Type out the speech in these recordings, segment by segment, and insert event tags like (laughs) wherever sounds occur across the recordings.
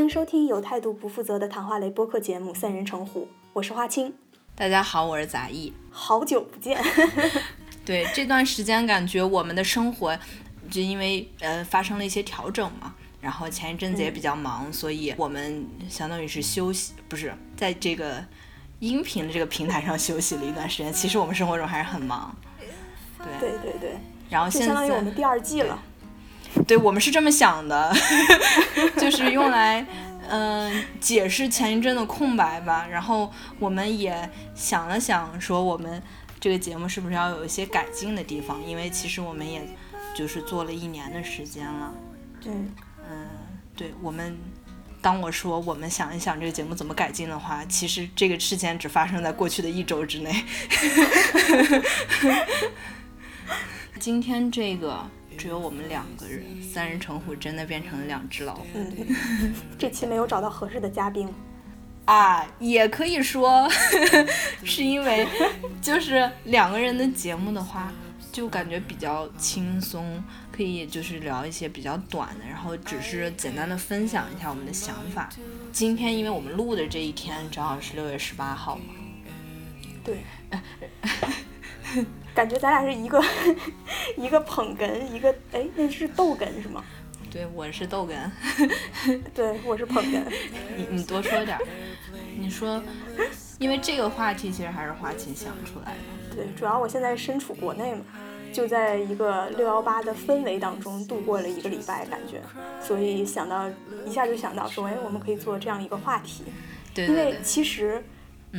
欢迎收听有态度不负责的谈话类播客节目《三人成虎》，我是花青。大家好，我是杂艺。好久不见。(laughs) 对，这段时间感觉我们的生活就因为呃发生了一些调整嘛，然后前一阵子也比较忙，所以我们相当于是休息，不是在这个音频的这个平台上休息了一段时间。其实我们生活中还是很忙。对对对。然后现在相当于我们第二季了。对我们是这么想的，(laughs) 就是用来嗯解释前一阵的空白吧。然后我们也想了想，说我们这个节目是不是要有一些改进的地方？因为其实我们也就是做了一年的时间了。对嗯，对我们，当我说我们想一想这个节目怎么改进的话，其实这个事件只发生在过去的一周之内。(laughs) 今天这个。只有我们两个人，三人成虎真的变成了两只老虎。嗯，这期没有找到合适的嘉宾啊，也可以说 (laughs) 是因为 (laughs) 就是两个人的节目的话，就感觉比较轻松，可以就是聊一些比较短的，然后只是简单的分享一下我们的想法。今天因为我们录的这一天正好是六月十八号嘛，对。(laughs) 感觉咱俩是一个 (laughs) 一个捧哏，一个哎，那是逗哏是吗？对，我是逗哏。(laughs) 对，我是捧哏。你你多说点儿。你说，因为这个话题其实还是花琴想出来的。对，主要我现在身处国内嘛，就在一个六幺八的氛围当中度过了一个礼拜，感觉，所以想到一下就想到说，哎，我们可以做这样一个话题。对。因为其实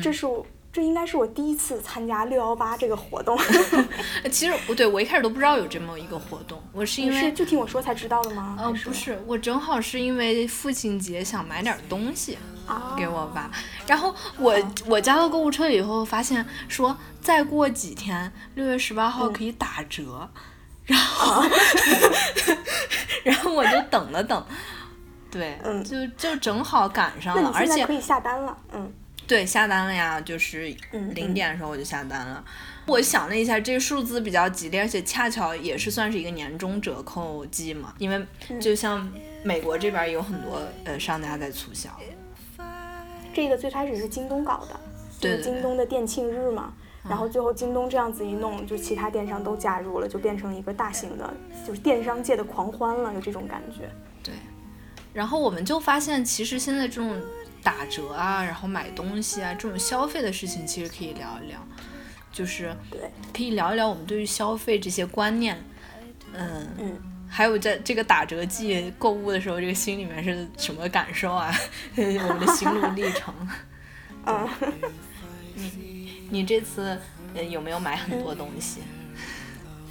这是我。这应该是我第一次参加六幺八这个活动。(laughs) 其实不对，我一开始都不知道有这么一个活动。我是因为就听我说才知道的吗？呃，不是，我正好是因为父亲节想买点东西给我爸。然后我我加到购物车以后，发现说再过几天六月十八号可以打折，然后 (laughs) (laughs) 然后我就等了等，对，就就正好赶上了，而且可以下单了，嗯。对，下单了呀，就是零点的时候我就下单了。我想了一下，这个数字比较吉利，而且恰巧也是算是一个年终折扣季嘛。因为就像美国这边有很多呃商家在促销。这个最开始是京东搞的，就是京东的店庆日嘛。然后最后京东这样子一弄，就其他电商都加入了，就变成一个大型的，就是电商界的狂欢了，有这种感觉。对。然后我们就发现，其实现在这种。打折啊，然后买东西啊，这种消费的事情其实可以聊一聊，就是可以聊一聊我们对于消费这些观念，嗯嗯，还有在这个打折季购物的时候，这个心里面是什么感受啊？我们的心路历程。(laughs) 嗯，你你这次有没有买很多东西？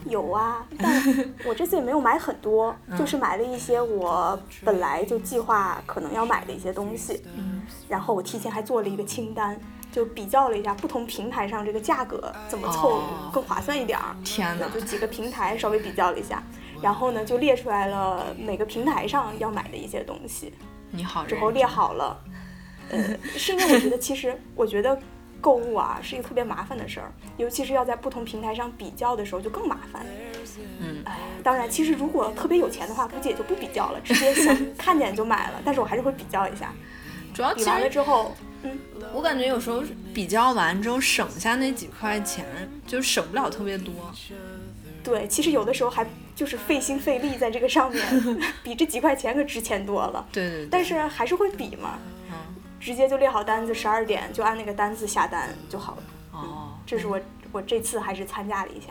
有啊，但 (laughs) 我这次也没有买很多，就是买了一些我本来就计划可能要买的一些东西。嗯，然后我提前还做了一个清单，就比较了一下不同平台上这个价格怎么凑更划算一点儿。天哪！就几个平台稍微比较了一下，然后呢就列出来了每个平台上要买的一些东西。你好，之后列好了。呃，是因为我觉得其实我觉得。购物啊是一个特别麻烦的事儿，尤其是要在不同平台上比较的时候就更麻烦。嗯，哎，当然，其实如果特别有钱的话，估计也就不比较了，直接想看见就买了。但是我还是会比较一下。主要比完了之后，嗯，我感觉有时候比较完之后省下那几块钱，就省不了特别多。对，其实有的时候还就是费心费力在这个上面，(laughs) 比这几块钱可值钱多了。对对。但是还是会比嘛。直接就列好单子，十二点就按那个单子下单就好了。哦，这是我我这次还是参加了一下。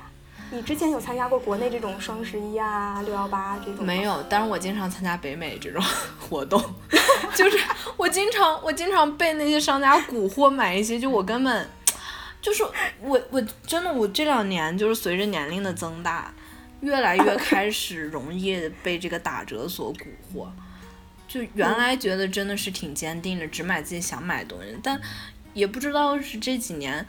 你之前有参加过国内这种双十一啊、六幺八这种？没有，但是我经常参加北美这种 (laughs) 活动，(laughs) 就是我经常我经常被那些商家蛊惑买一些，就我根本就是我我真的我这两年就是随着年龄的增大，越来越开始容易被这个打折所蛊惑。就原来觉得真的是挺坚定的，只买自己想买的东西，但也不知道是这几年，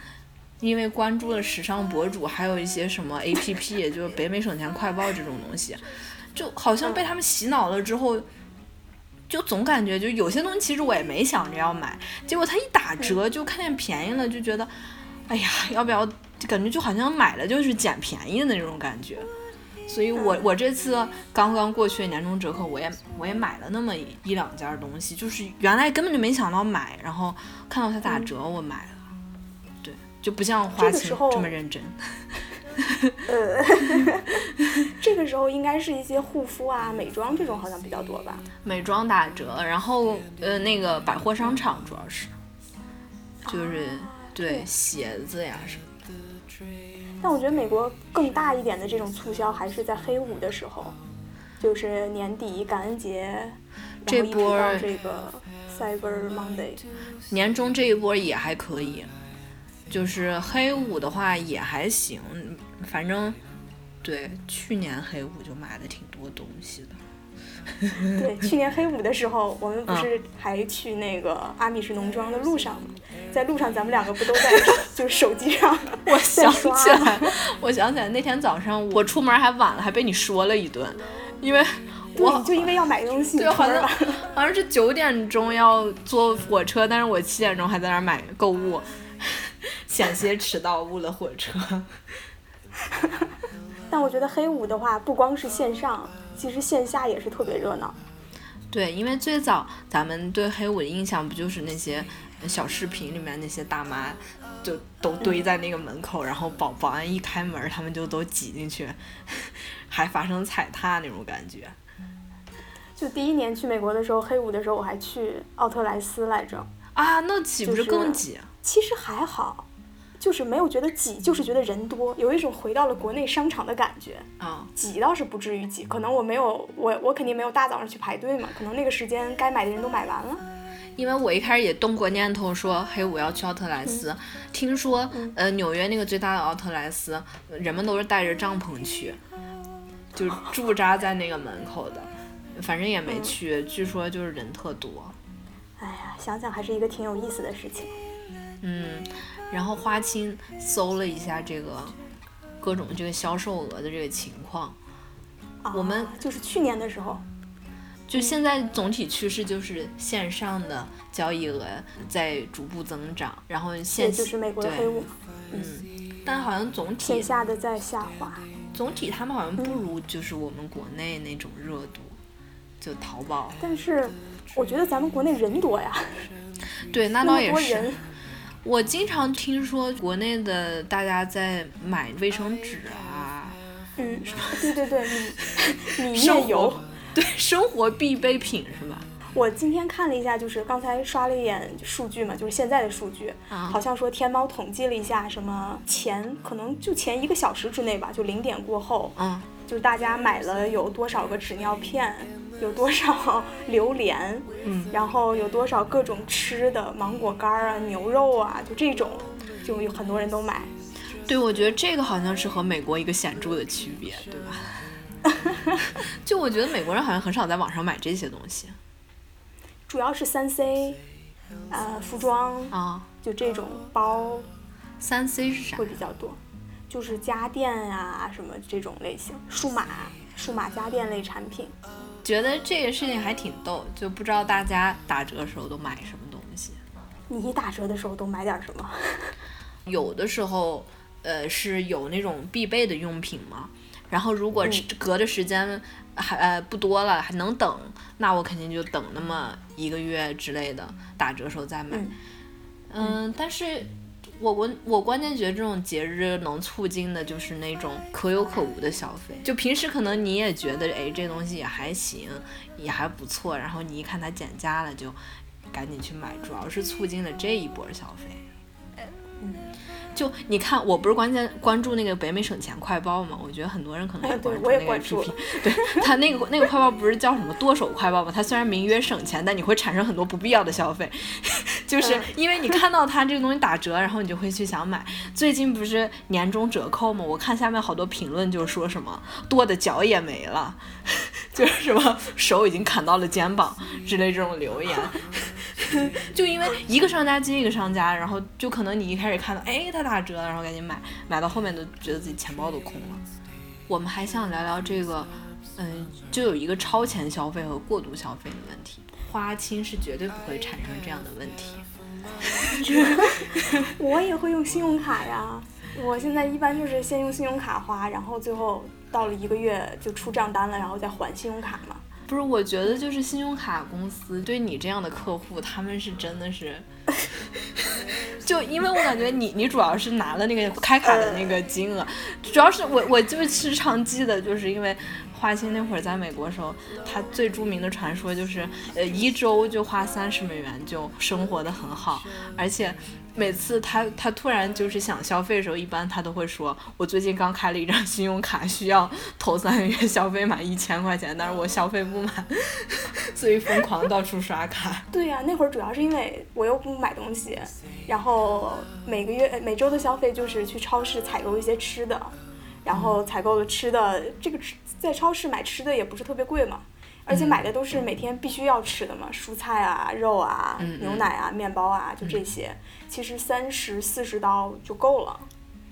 因为关注了时尚博主，还有一些什么 A P P，也就是北美省钱快报这种东西，(laughs) 就好像被他们洗脑了之后，就总感觉就有些东西其实我也没想着要买，结果它一打折就看见便宜了，就觉得，哎呀，要不要？感觉就好像买了就是捡便宜的那种感觉，所以我我这次刚刚过去的年终折扣，我也我也买了那么一两件东西，就是原来根本就没想到买，然后看到它打折，我买了。对，就不像花钱这么认真。呃 (laughs) (laughs) 这个时候应该是一些护肤啊、美妆这种好像比较多吧。美妆打折，然后呃那个百货商场主要是，就是对鞋子呀什么的。但我觉得美国更大一点的这种促销还是在黑五的时候，就是年底感恩节，这波这个 Cyber Monday，年终这一波也还可以。就是黑五的话也还行，反正对去年黑五就买的挺多东西的。(laughs) 对，去年黑五的时候，我们不是还去那个阿米什农庄的路上吗？在路上咱们两个不都在 (laughs) 就是手机上？(laughs) 我想起来，我想起来那天早上我出门还晚了，还被你说了一顿，因为我就因为要买东西，对，好像好像是九点钟要坐火车，但是我七点钟还在那儿买购物。险些迟到，误了火车。但我觉得黑五的话，不光是线上，其实线下也是特别热闹。对，因为最早咱们对黑五的印象，不就是那些小视频里面那些大妈，就都堆在那个门口，然后保保安一开门，他们就都挤进去，(laughs) 还发生踩踏那种感觉。就第一年去美国的时候，黑五的时候，我还去奥特莱斯来着。啊，那岂不是更挤？其实还好，就是没有觉得挤，就是觉得人多，有一种回到了国内商场的感觉。啊，挤倒是不至于挤，可能我没有，我我肯定没有大早上去排队嘛，可能那个时间该买的人都买完了。因为我一开始也动过念头说嘿，我要去奥特莱斯，听说呃纽约那个最大的奥特莱斯，人们都是带着帐篷去，就驻扎在那个门口的，反正也没去，据说就是人特多。哎呀，想想还是一个挺有意思的事情。嗯，然后花青搜了一下这个各种这个销售额的这个情况，我们就是去年的时候，就现在总体趋势就是线上的交易额在逐步增长，然后线就是美国的黑五，嗯，但好像总体线下的在下滑，总体他们好像不如就是我们国内那种热度，就淘宝，但是我觉得咱们国内人多呀，对，(laughs) 那倒也是。(laughs) 我经常听说国内的大家在买卫生纸啊，嗯，对对对，你你也有，对，生活必备品是吧？我今天看了一下，就是刚才刷了一眼数据嘛，就是现在的数据，好像说天猫统计了一下，什么前可能就前一个小时之内吧，就零点过后，嗯，就是大家买了有多少个纸尿片。有多少 (laughs) 榴莲，嗯，然后有多少各种吃的芒果干啊、牛肉啊，就这种，就有很多人都买。对，我觉得这个好像是和美国一个显著的区别，对吧？(laughs) 就我觉得美国人好像很少在网上买这些东西，主要是三 C，呃，服装啊，就这种包。三 C 是啥？会比较多，就是家电啊什么这种类型，数码、数码家电类产品。觉得这个事情还挺逗，就不知道大家打折的时候都买什么东西。你打折的时候都买点什么？(laughs) 有的时候，呃，是有那种必备的用品嘛。然后如果隔的时间还呃不多了，还能等，那我肯定就等那么一个月之类的，打折时候再买。嗯，但是。我我我关键觉得这种节日能促进的就是那种可有可无的消费，就平时可能你也觉得哎这东西也还行，也还不错，然后你一看它减价了就赶紧去买，主要是促进了这一波消费。嗯。就你看，我不是关键关注那个北美省钱快报吗？我觉得很多人可能也关注那个 APP。对他那个那个快报不是叫什么剁手快报吗？它虽然名曰省钱，但你会产生很多不必要的消费，(laughs) 就是因为你看到它这个东西打折，然后你就会去想买。最近不是年终折扣吗？我看下面好多评论就说什么剁的脚也没了，(laughs) 就是什么手已经砍到了肩膀之类这种留言。(laughs) (laughs) 就因为一个商家接一个商家，然后就可能你一开始看到，哎，他打折了，然后赶紧买，买到后面都觉得自己钱包都空了。我们还想聊聊这个，嗯，就有一个超前消费和过度消费的问题。花青是绝对不会产生这样的问题。(laughs) 我也会用信用卡呀，我现在一般就是先用信用卡花，然后最后到了一个月就出账单了，然后再还信用卡嘛。不是，我觉得就是信用卡公司对你这样的客户，他们是真的是，(laughs) 就因为我感觉你你主要是拿了那个开卡的那个金额，主要是我我就时常记得，就是因为花心那会儿在美国的时候，他最著名的传说就是，呃，一周就花三十美元就生活的很好，而且。每次他他突然就是想消费的时候，一般他都会说：“我最近刚开了一张信用卡，需要头三个月消费满一千块钱，但是我消费不满，所以疯狂到处刷卡。”对呀，那会儿主要是因为我又不买东西，然后每个月每周的消费就是去超市采购一些吃的，然后采购了吃的，这个吃在超市买吃的也不是特别贵嘛。而且买的都是每天必须要吃的嘛，蔬菜啊、肉啊、牛奶啊、面包啊，就这些。其实三十四十刀就够了，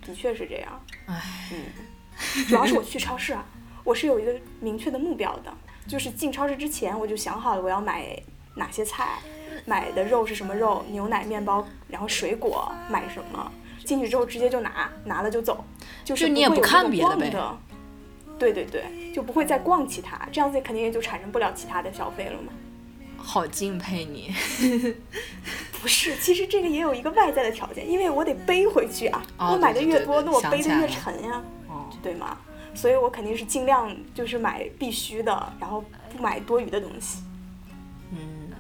的确是这样。唉，嗯，主要是我去超市啊，我是有一个明确的目标的，就是进超市之前我就想好了我要买哪些菜，买的肉是什么肉，牛奶、面包，然后水果买什么，进去之后直接就拿，拿了就走，就是你也不看别的呗。对对对，就不会再逛其他，这样子肯定也就产生不了其他的消费了嘛。好敬佩你，(laughs) 不是，其实这个也有一个外在的条件，因为我得背回去啊。我买的越多，那我背的越沉呀，对吗？所以我肯定是尽量就是买必须的，然后不买多余的东西。嗯，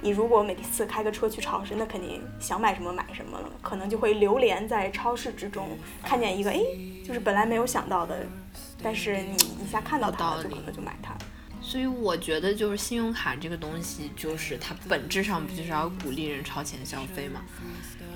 你如果每次开个车去超市，那肯定想买什么买什么了，可能就会流连在超市之中，看见一个哎，就是本来没有想到的。但是你一下看到它了，就可能就买它。所以我觉得就是信用卡这个东西，就是它本质上不就是要鼓励人超前消费嘛？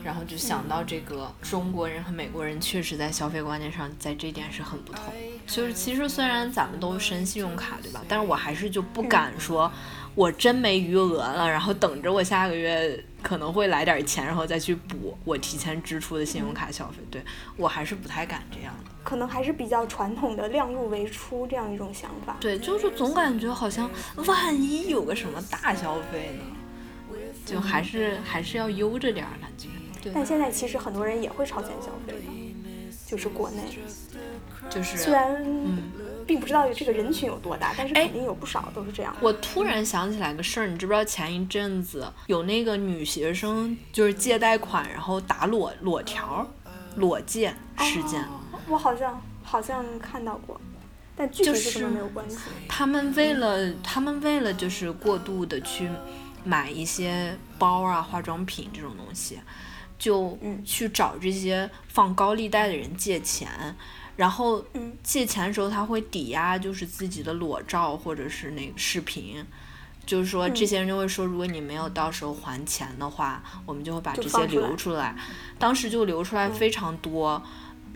然后就想到这个中国人和美国人确实在消费观念上在这点是很不同。就是其实虽然咱们都申信用卡，对吧？但是我还是就不敢说。我真没余额了，然后等着我下个月可能会来点钱，然后再去补我提前支出的信用卡消费。对我还是不太敢这样的，可能还是比较传统的量入为出这样一种想法。对，就是总感觉好像万一有个什么大消费呢，就还是还是要悠着点儿感觉。对。但现在其实很多人也会超前消费的，就是国内，就是虽然嗯。并不知道这个人群有多大，但是肯定有不少都是这样。我突然想起来个事儿，你知不知道前一阵子有那个女学生就是借贷款然后打裸裸条、裸借事件？我好像好像看到过，但具体是什么没有关系。他们为了他们为了就是过度的去买一些包啊、化妆品这种东西，就去找这些放高利贷的人借钱。然后借钱的时候，他会抵押就是自己的裸照或者是那个视频，就是说这些人就会说，如果你没有到时候还钱的话，我们就会把这些流出来。当时就流出来非常多。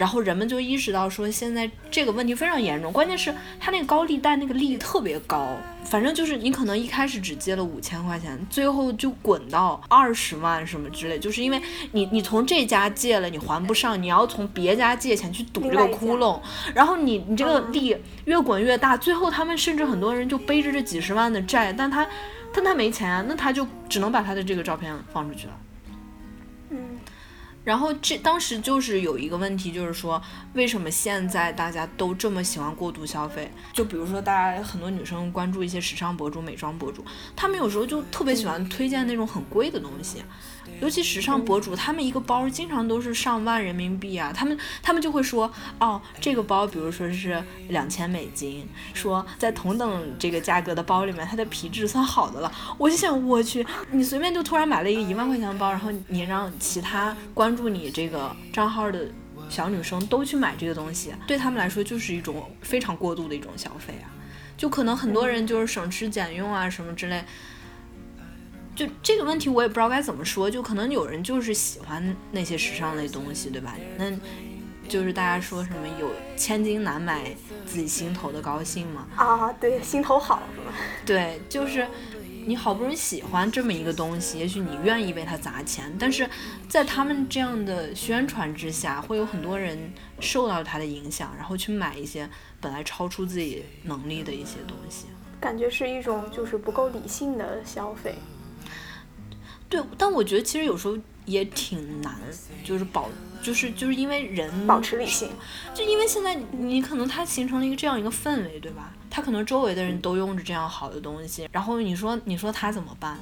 然后人们就意识到说，现在这个问题非常严重，关键是他那个高利贷那个利特别高，反正就是你可能一开始只借了五千块钱，最后就滚到二十万什么之类，就是因为你你从这家借了你还不上，你要从别家借钱去堵这个窟窿，然后你你这个利越滚越大，最后他们甚至很多人就背着这几十万的债，但他但他没钱，那他就只能把他的这个照片放出去了。然后这当时就是有一个问题，就是说为什么现在大家都这么喜欢过度消费？就比如说大家很多女生关注一些时尚博主、美妆博主，他们有时候就特别喜欢推荐那种很贵的东西。尤其时尚博主，他们一个包经常都是上万人民币啊，他们他们就会说，哦，这个包，比如说是两千美金，说在同等这个价格的包里面，它的皮质算好的了。我就想，我去，你随便就突然买了一个一万块钱的包，然后你让其他关注你这个账号的小女生都去买这个东西，对他们来说就是一种非常过度的一种消费啊，就可能很多人就是省吃俭用啊什么之类。就这个问题，我也不知道该怎么说。就可能有人就是喜欢那些时尚类东西，对吧？那就是大家说什么有千金难买自己心头的高兴嘛？啊，对，心头好是吗？对，就是你好不容易喜欢这么一个东西，也许你愿意为它砸钱，但是在他们这样的宣传之下，会有很多人受到它的影响，然后去买一些本来超出自己能力的一些东西。感觉是一种就是不够理性的消费。对，但我觉得其实有时候也挺难，就是保，就是就是因为人保持理性，就因为现在你可能它形成了一个这样一个氛围，对吧？他可能周围的人都用着这样好的东西，然后你说你说他怎么办？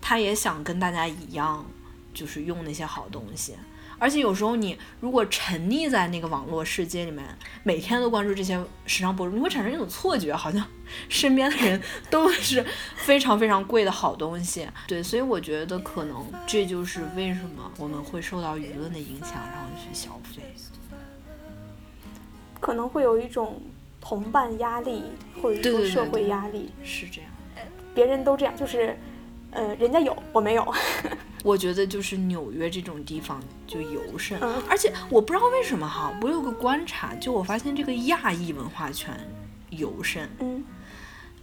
他也想跟大家一样，就是用那些好东西。而且有时候你如果沉溺在那个网络世界里面，每天都关注这些时尚博主，你会产生一种错觉，好像 (laughs) 身边的人 (laughs) 都是非常非常贵的好东西。对，所以我觉得可能这就是为什么我们会受到舆论的影响，然后去消费，可能会有一种同伴压力，或者说社会压力，是这样。别人都这样，就是。呃，人家有，我没有。(laughs) 我觉得就是纽约这种地方就尤甚，而且我不知道为什么哈，我有个观察，就我发现这个亚裔文化圈尤甚。嗯，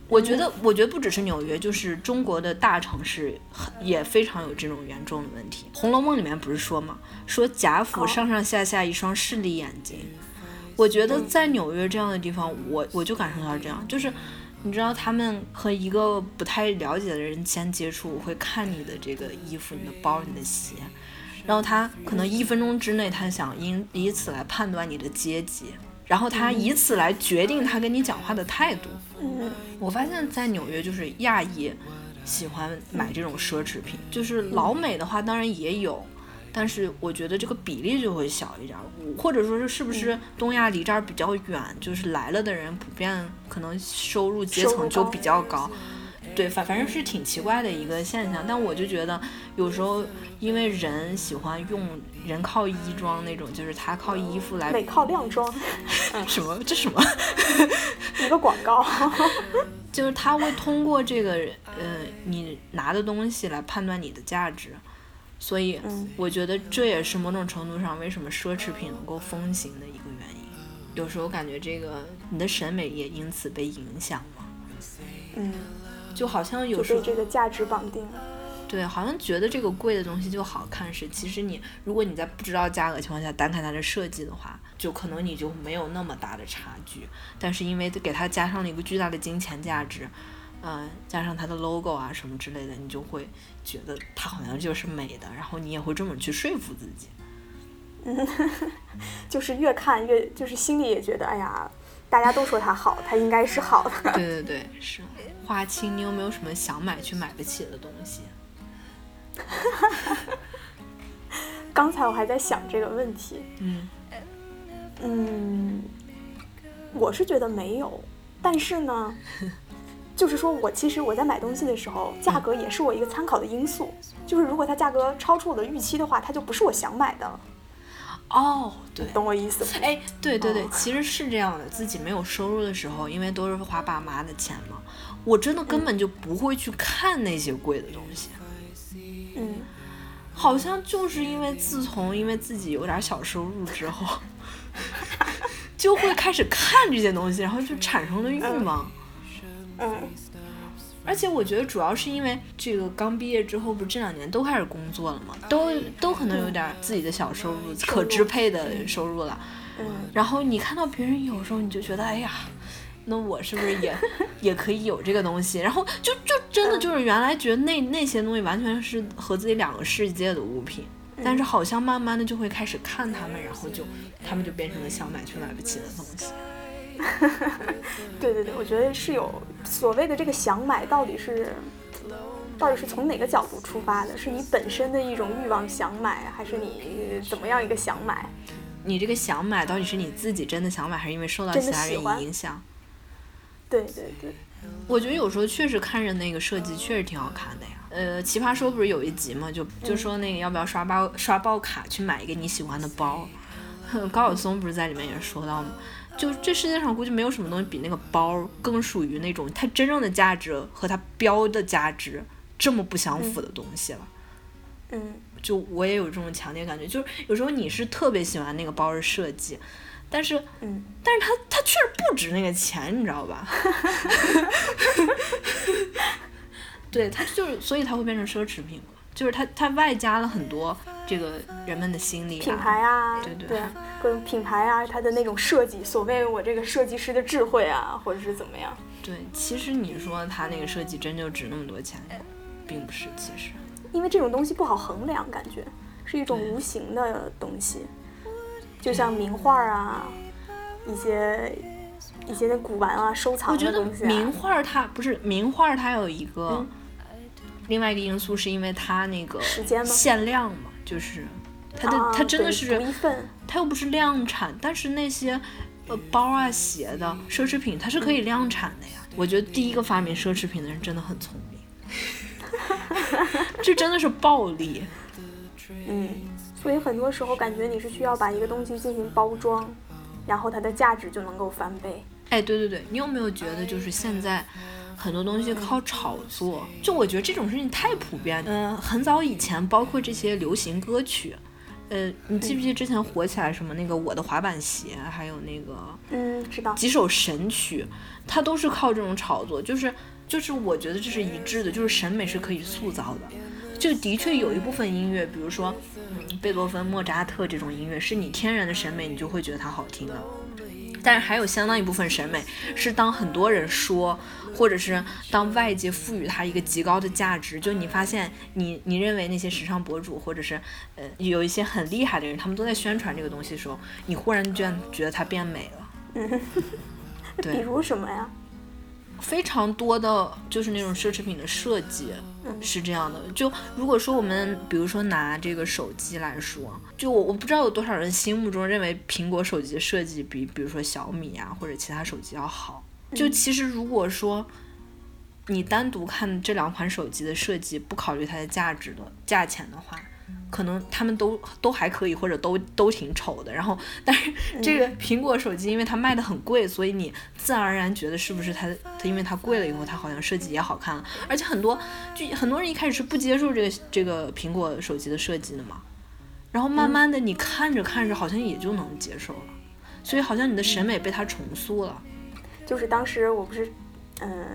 我觉得，我觉得不只是纽约，就是中国的大城市也非常有这种严重的问题。《红楼梦》里面不是说嘛，说贾府上上下下一双势利眼睛。我觉得在纽约这样的地方，我我就感受到这样，就是。你知道他们和一个不太了解的人先接触，会看你的这个衣服、你的包、你的鞋，然后他可能一分钟之内，他想因以此来判断你的阶级，然后他以此来决定他跟你讲话的态度。嗯我发现，在纽约就是亚裔喜欢买这种奢侈品，就是老美的话当然也有。但是我觉得这个比例就会小一点，或者说是是不是东亚离这儿比较远，就是来了的人普遍可能收入阶层就比较高，对，反反正是挺奇怪的一个现象。但我就觉得有时候因为人喜欢用人靠衣装那种，就是他靠衣服来，美靠靓装，(laughs) 什么？这什么？(laughs) 一个广告，就是他会通过这个呃你拿的东西来判断你的价值。所以，我觉得这也是某种程度上为什么奢侈品能够风行的一个原因。有时候感觉这个你的审美也因此被影响了。嗯，就好像有时候这个价值绑定了。对，好像觉得这个贵的东西就好看是，其实你如果你在不知道价格情况下单看它的设计的话，就可能你就没有那么大的差距。但是因为给它加上了一个巨大的金钱价值。嗯，加上它的 logo 啊什么之类的，你就会觉得它好像就是美的，然后你也会这么去说服自己。嗯，(laughs) 就是越看越，就是心里也觉得，哎呀，大家都说它好，它应该是好的。对 (laughs) 对对，是。花青，你有没有什么想买却买不起的东西？(laughs) 刚才我还在想这个问题。嗯。嗯，我是觉得没有，但是呢。就是说，我其实我在买东西的时候，价格也是我一个参考的因素。就是如果它价格超出我的预期的话，它就不是我想买的了。哦，对，懂我意思。哎，对对对，其实是这样的。自己没有收入的时候，因为都是花爸妈的钱嘛，我真的根本就不会去看那些贵的东西。嗯，好像就是因为自从因为自己有点小收入之后，(laughs) 就会开始看这些东西，然后就产生了欲望。嗯，而且我觉得主要是因为这个刚毕业之后，不是这两年都开始工作了嘛，都都可能有点自己的小收入，可支配的收入了。嗯，然后你看到别人有时候，你就觉得，哎呀，那我是不是也也可以有这个东西？然后就就真的就是原来觉得那那些东西完全是和自己两个世界的物品，但是好像慢慢的就会开始看他们，然后就他们就变成了想买却买不起的东西。(laughs) 对对对，我觉得是有所谓的这个想买，到底是到底是从哪个角度出发的？是你本身的一种欲望想买，还是你怎么样一个想买？你这个想买到底是你自己真的想买，还是因为受到其他人影响？对对对，我觉得有时候确实看着那个设计确实挺好看的呀。呃，奇葩说不是有一集嘛，就就说那个要不要刷包刷爆卡去买一个你喜欢的包？(laughs) 高晓松不是在里面也说到吗？就这世界上估计没有什么东西比那个包更属于那种它真正的价值和它标的价值这么不相符的东西了。嗯，就我也有这种强烈感觉，就是有时候你是特别喜欢那个包的设计，但是，嗯，但是它它确实不值那个钱，你知道吧？(laughs) 对，它就是，所以它会变成奢侈品嘛。就是它，它外加了很多这个人们的心理品牌啊，对对，对，跟品牌啊，它的那种设计，所谓我这个设计师的智慧啊，或者是怎么样？对，其实你说它那个设计真就值那么多钱，并不是，其实，因为这种东西不好衡量，感觉是一种无形的东西，就像名画啊，一些一些那古玩啊，收藏的东西。名画它不是名画，它有一个另外一个因素，是因为它那个限量嘛，就是它的它真的是它又不是量产，但是那些呃包啊鞋的奢侈品，它是可以量产的呀。我觉得第一个发明奢侈品的人真的很聪明。(laughs) 这真的是暴利。嗯，所以很多时候感觉你是需要把一个东西进行包装，然后它的价值就能够翻倍。哎，对对对，你有没有觉得就是现在很多东西靠炒作？就我觉得这种事情太普遍。嗯，很早以前，包括这些流行歌曲，呃，你记不记得之前火起来什么那个我的滑板鞋，还有那个嗯，知道几首神曲，它都是靠这种炒作，就是。就是我觉得这是一致的，就是审美是可以塑造的。就的确有一部分音乐，比如说，嗯，贝多芬、莫扎特这种音乐，是你天然的审美，你就会觉得它好听了。但是还有相当一部分审美，是当很多人说，或者是当外界赋予它一个极高的价值，就你发现你你认为那些时尚博主，或者是呃有一些很厉害的人，他们都在宣传这个东西的时候，你忽然居然觉得它变美了。嗯，(laughs) 比如什么呀？非常多的就是那种奢侈品的设计是这样的。就如果说我们比如说拿这个手机来说，就我我不知道有多少人心目中认为苹果手机的设计比比如说小米啊或者其他手机要好。就其实如果说你单独看这两款手机的设计，不考虑它的价值的价钱的话。可能他们都都还可以，或者都都挺丑的。然后，(laughs) 但是这个苹果手机，因为它卖的很贵，所以你自然而然觉得是不是它它因为它贵了以后，它好像设计也好看了。而且很多就很多人一开始是不接受这个这个苹果手机的设计的嘛。然后慢慢的你看着看着，好像也就能接受了。所以好像你的审美被它重塑了。就是当时我不是嗯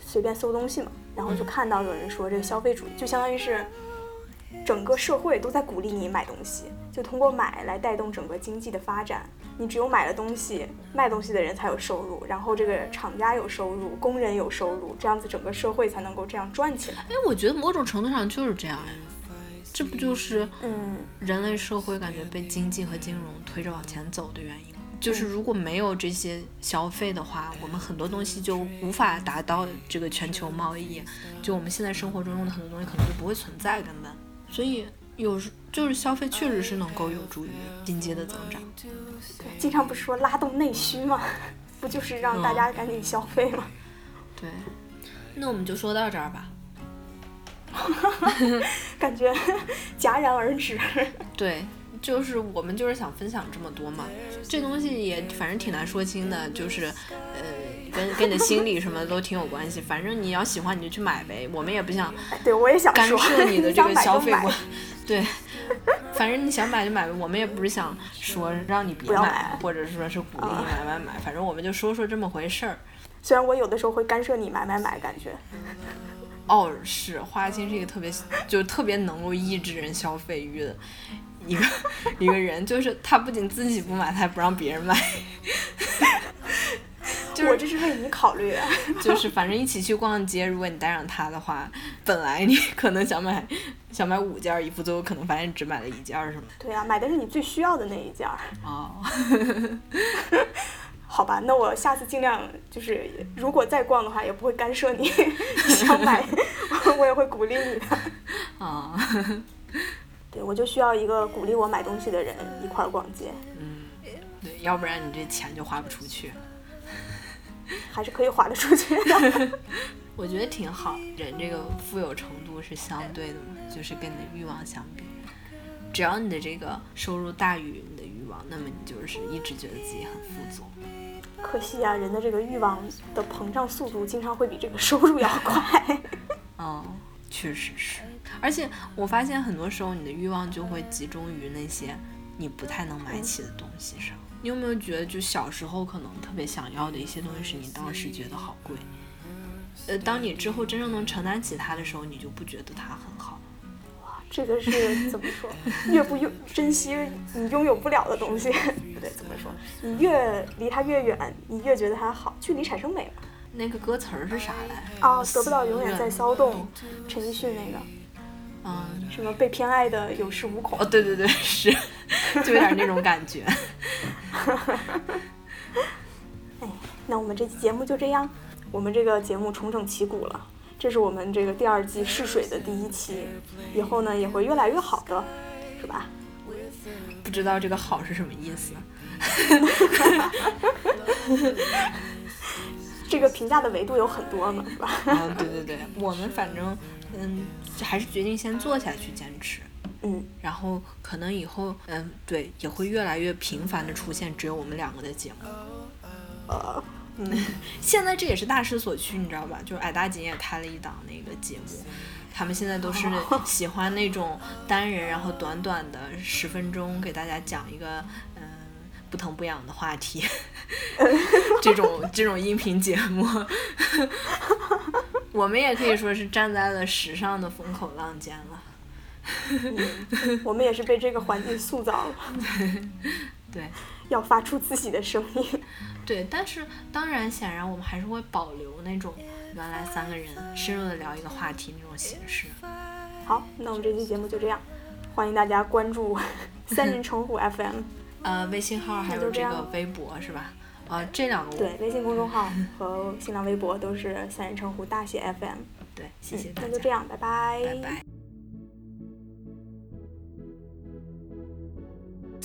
随便搜东西嘛，然后就看到有人说这个消费主义就相当于是。整个社会都在鼓励你买东西，就通过买来带动整个经济的发展。你只有买了东西，卖东西的人才有收入，然后这个厂家有收入，工人有收入，这样子整个社会才能够这样转起来。哎，我觉得某种程度上就是这样呀，这不就是嗯，人类社会感觉被经济和金融推着往前走的原因吗？就是如果没有这些消费的话，我们很多东西就无法达到这个全球贸易，就我们现在生活中用的很多东西可能就不会存在，根本。所以有时就是消费确实是能够有助于经济的增长。对，经常不是说拉动内需吗？不就是让大家赶紧消费吗？(laughs) 对，那我们就说到这儿吧。(laughs) 感觉 (laughs) 戛然而止。对，就是我们就是想分享这么多嘛。这东西也反正挺难说清的，就是呃。跟跟你的心理什么的都挺有关系，反正你要喜欢你就去买呗，我们也不想对我也想干涉你的这个消费观，对，反正你想买就买呗，我们也不是想说让你别买，或者说是鼓励你买买买，反正我们就说说这么回事儿。虽然我有的时候会干涉你买买买，感觉。哦，是花心是一个特别就特别能够抑制人消费欲的一个 (laughs) 一个人，就是他不仅自己不买，他还不让别人买。我这是为你考虑，(laughs) 就是反正一起去逛街，如果你带上它的话，本来你可能想买想买五件衣服，最后可能发现只买了一件，是吗？对啊，买的是你最需要的那一件。哦，好吧，那我下次尽量就是，如果再逛的话，也不会干涉你想买，(laughs) 我也会鼓励你的。(laughs) 啊，对，我就需要一个鼓励我买东西的人一块儿逛街。嗯，对，要不然你这钱就花不出去。还是可以划得出去的，(laughs) 我觉得挺好。人这个富有程度是相对的嘛，就是跟你的欲望相比，只要你的这个收入大于你的欲望，那么你就是一直觉得自己很富足。可惜啊，人的这个欲望的膨胀速度经常会比这个收入要快。(laughs) 嗯，确实是。而且我发现很多时候你的欲望就会集中于那些你不太能买起的东西上。你有没有觉得，就小时候可能特别想要的一些东西，是你当时觉得好贵，呃，当你之后真正能承担起它的时候，你就不觉得它很好。哇，这个是怎么说？越不用珍惜你拥有不了的东西，不 (laughs) 对，怎么说？你越离它越远，你越觉得它好。距离产生美嘛。那个歌词儿是啥来？哦，得不到永远在骚动，陈奕迅那个。嗯，什么被偏爱的有恃无恐。哦，对对对，是，就有点那种感觉。(laughs) 哎，那我们这期节目就这样，我们这个节目重整旗鼓了，这是我们这个第二季试水的第一期，以后呢也会越来越好的，是吧？不知道这个好是什么意思。(laughs) 这个评价的维度有很多嘛，是吧？啊，对对对，我们反正嗯，还是决定先做下去，坚持。嗯，然后可能以后嗯，对，也会越来越频繁的出现只有我们两个的节目。呃，嗯，(laughs) 现在这也是大势所趋，你知道吧？就是矮大紧也开了一档那个节目，他们现在都是 (laughs) 喜欢那种单人，然后短短的十分钟给大家讲一个嗯不疼不痒的话题，(laughs) 这种这种音频节目，我们也可以说是站在了时尚的风口浪尖了。我们也是被这个环境塑造了，(laughs) 对，要发出自己的声音。对，但是当然，显然我们还是会保留那种原来三个人深入的聊一个话题那种形式。好，那我们这期节目就这样，欢迎大家关注三人成虎 FM，呃，微信号还有这个微博是吧？呃，这两个对，微信公众号和新浪微博都是三人成虎大写 FM。对，谢谢大家。那就这样，拜拜。拜拜。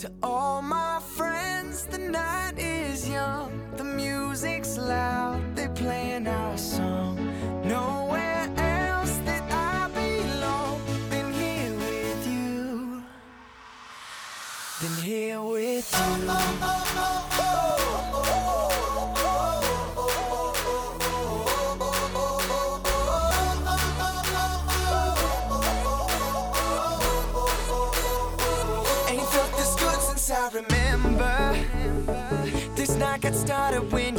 To all my friends, the night is young, the music's loud, they playing our song. Nowhere else that I belong than here with you, than here with I started when